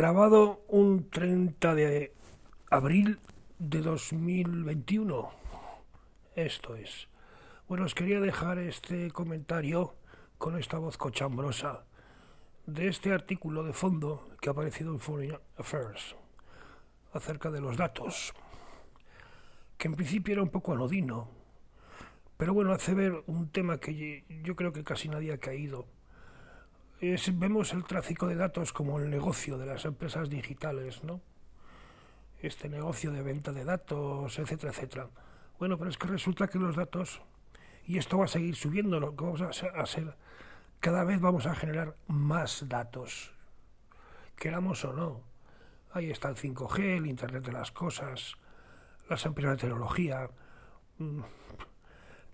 grabado un 30 de abril de 2021. Esto es. Bueno, os quería dejar este comentario con esta voz cochambrosa de este artículo de fondo que ha aparecido en Foreign Affairs acerca de los datos, que en principio era un poco anodino, pero bueno, hace ver un tema que yo creo que casi nadie ha caído vemos el tráfico de datos como el negocio de las empresas digitales, ¿no? Este negocio de venta de datos, etcétera, etcétera. Bueno, pero es que resulta que los datos, y esto va a seguir subiendo, lo que vamos a ser, cada vez vamos a generar más datos, queramos o no. Ahí está el 5G, el Internet de las Cosas, las empresas de tecnología. Mm,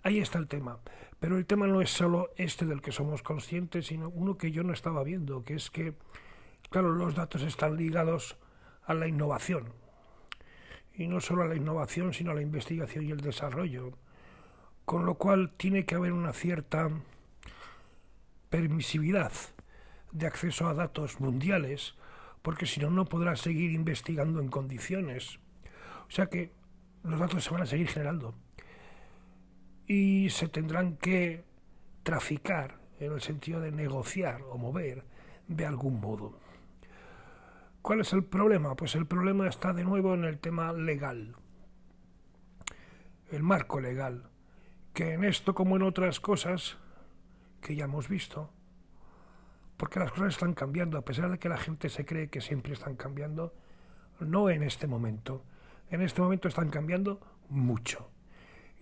ahí está el tema. Pero el tema no es solo este del que somos conscientes, sino uno que yo no estaba viendo, que es que, claro, los datos están ligados a la innovación. Y no solo a la innovación, sino a la investigación y el desarrollo. Con lo cual tiene que haber una cierta permisividad de acceso a datos mundiales, porque si no, no podrá seguir investigando en condiciones. O sea que los datos se van a seguir generando y se tendrán que traficar en el sentido de negociar o mover de algún modo. ¿Cuál es el problema? Pues el problema está de nuevo en el tema legal, el marco legal, que en esto como en otras cosas que ya hemos visto, porque las cosas están cambiando, a pesar de que la gente se cree que siempre están cambiando, no en este momento. En este momento están cambiando mucho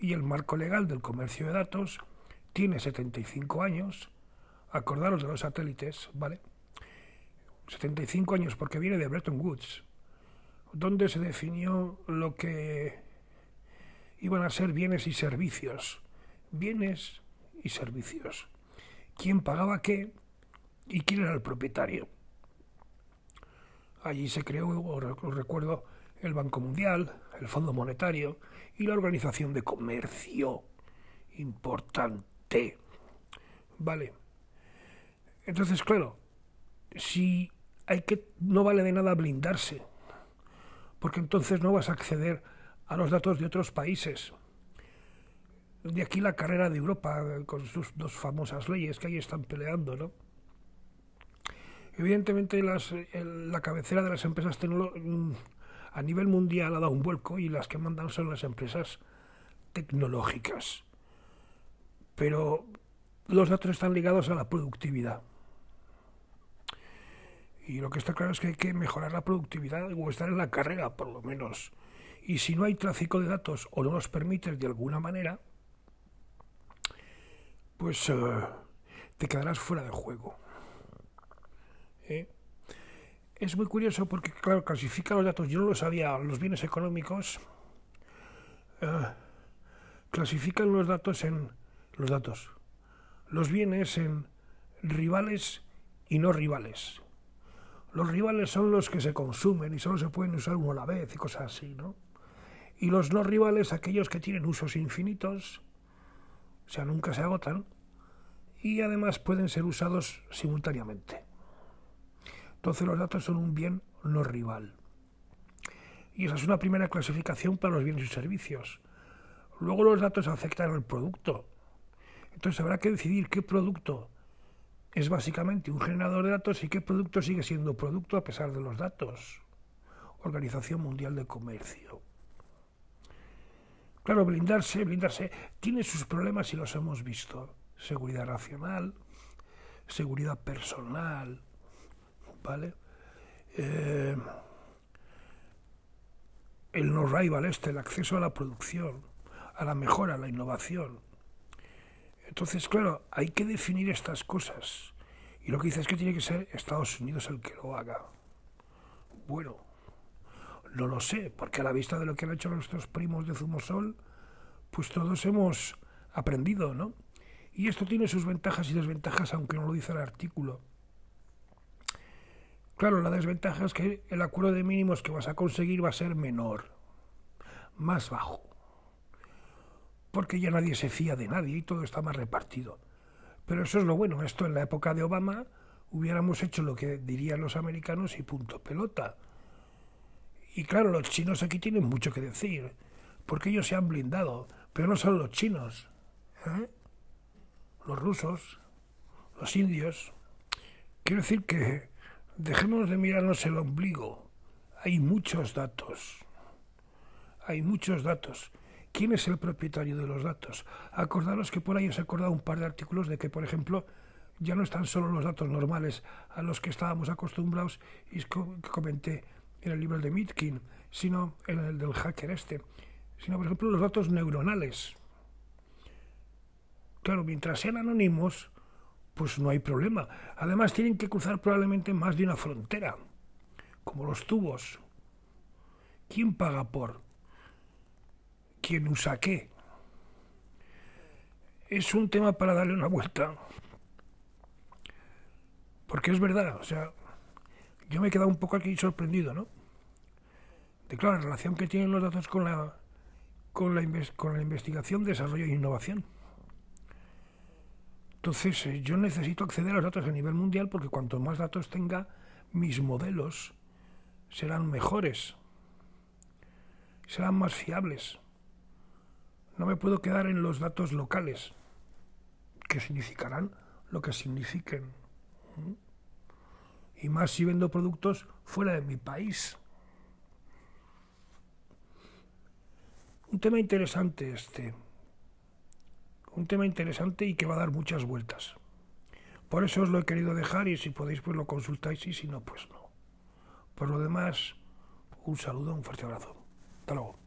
y el marco legal del comercio de datos tiene 75 años, acordaros de los satélites, ¿vale? 75 años porque viene de Bretton Woods, donde se definió lo que iban a ser bienes y servicios. Bienes y servicios. ¿Quién pagaba qué y quién era el propietario? Allí se creó, os recuerdo, el Banco Mundial, el Fondo Monetario y la Organización de Comercio. Importante. Vale. Entonces, claro, si hay que no vale de nada blindarse, porque entonces no vas a acceder a los datos de otros países. De aquí la carrera de Europa con sus dos famosas leyes que ahí están peleando, ¿no? Evidentemente la cabecera de las empresas tecnológicas a nivel mundial ha dado un vuelco y las que mandan son las empresas tecnológicas. Pero los datos están ligados a la productividad. Y lo que está claro es que hay que mejorar la productividad o estar en la carrera, por lo menos. Y si no hay tráfico de datos o no los permites de alguna manera, pues eh, te quedarás fuera de juego. ¿Eh? Es muy curioso porque, claro, clasifica los datos, yo no lo sabía, los bienes económicos eh, clasifican los datos en los datos, los bienes en rivales y no rivales. Los rivales son los que se consumen y solo se pueden usar uno a la vez y cosas así, ¿no? Y los no rivales, aquellos que tienen usos infinitos, o sea, nunca se agotan, y además pueden ser usados simultáneamente. Entonces los datos son un bien no rival. Y esa es una primera clasificación para los bienes y servicios. Luego los datos afectan al producto. Entonces habrá que decidir qué producto es básicamente un generador de datos y qué producto sigue siendo producto a pesar de los datos. Organización Mundial de Comercio. Claro, blindarse, blindarse, tiene sus problemas y los hemos visto. Seguridad nacional, seguridad personal, ¿vale? Eh, el no rival este, el acceso a la producción, a la mejora, a la innovación. Entonces, claro, hay que definir estas cosas. Y lo que dice es que tiene que ser Estados Unidos el que lo haga. Bueno, no lo sé, porque a la vista de lo que han hecho nuestros primos de Zumosol, pues todos hemos aprendido, ¿no? Y esto tiene sus ventajas y desventajas, aunque no lo dice el artículo. Claro, la desventaja es que el acuerdo de mínimos que vas a conseguir va a ser menor, más bajo, porque ya nadie se fía de nadie y todo está más repartido. Pero eso es lo bueno, esto en la época de Obama hubiéramos hecho lo que dirían los americanos y punto pelota. Y claro, los chinos aquí tienen mucho que decir, porque ellos se han blindado, pero no solo los chinos, ¿eh? los rusos, los indios. Quiero decir que dejemos de mirarnos el ombligo. Hay muchos datos. Hay muchos datos. ¿Quién es el propietario de los datos? Acordaros que por ahí os he acordado un par de artículos de que, por ejemplo, ya no están solo los datos normales a los que estábamos acostumbrados y que comenté en el libro de Mitkin, sino en el del hacker este, sino, por ejemplo, los datos neuronales. Claro, mientras sean anónimos, pues no hay problema. Además, tienen que cruzar probablemente más de una frontera, como los tubos. ¿Quién paga por? ¿Quién usa qué? Es un tema para darle una vuelta. Porque es verdad, o sea, yo me he quedado un poco aquí sorprendido, ¿no? De claro, la relación que tienen los datos con la, con la, con la investigación, desarrollo e innovación. Entonces, eh, yo necesito acceder a los datos a nivel mundial porque cuanto más datos tenga, mis modelos serán mejores, serán más fiables. No me puedo quedar en los datos locales, que significarán lo que signifiquen. Y más si vendo productos fuera de mi país. Un tema interesante este un tema interesante y que va a dar muchas vueltas. Por eso os lo he querido dejar y si podéis pues lo consultáis y si no pues no. Por lo demás, un saludo, un fuerte abrazo. Hasta luego.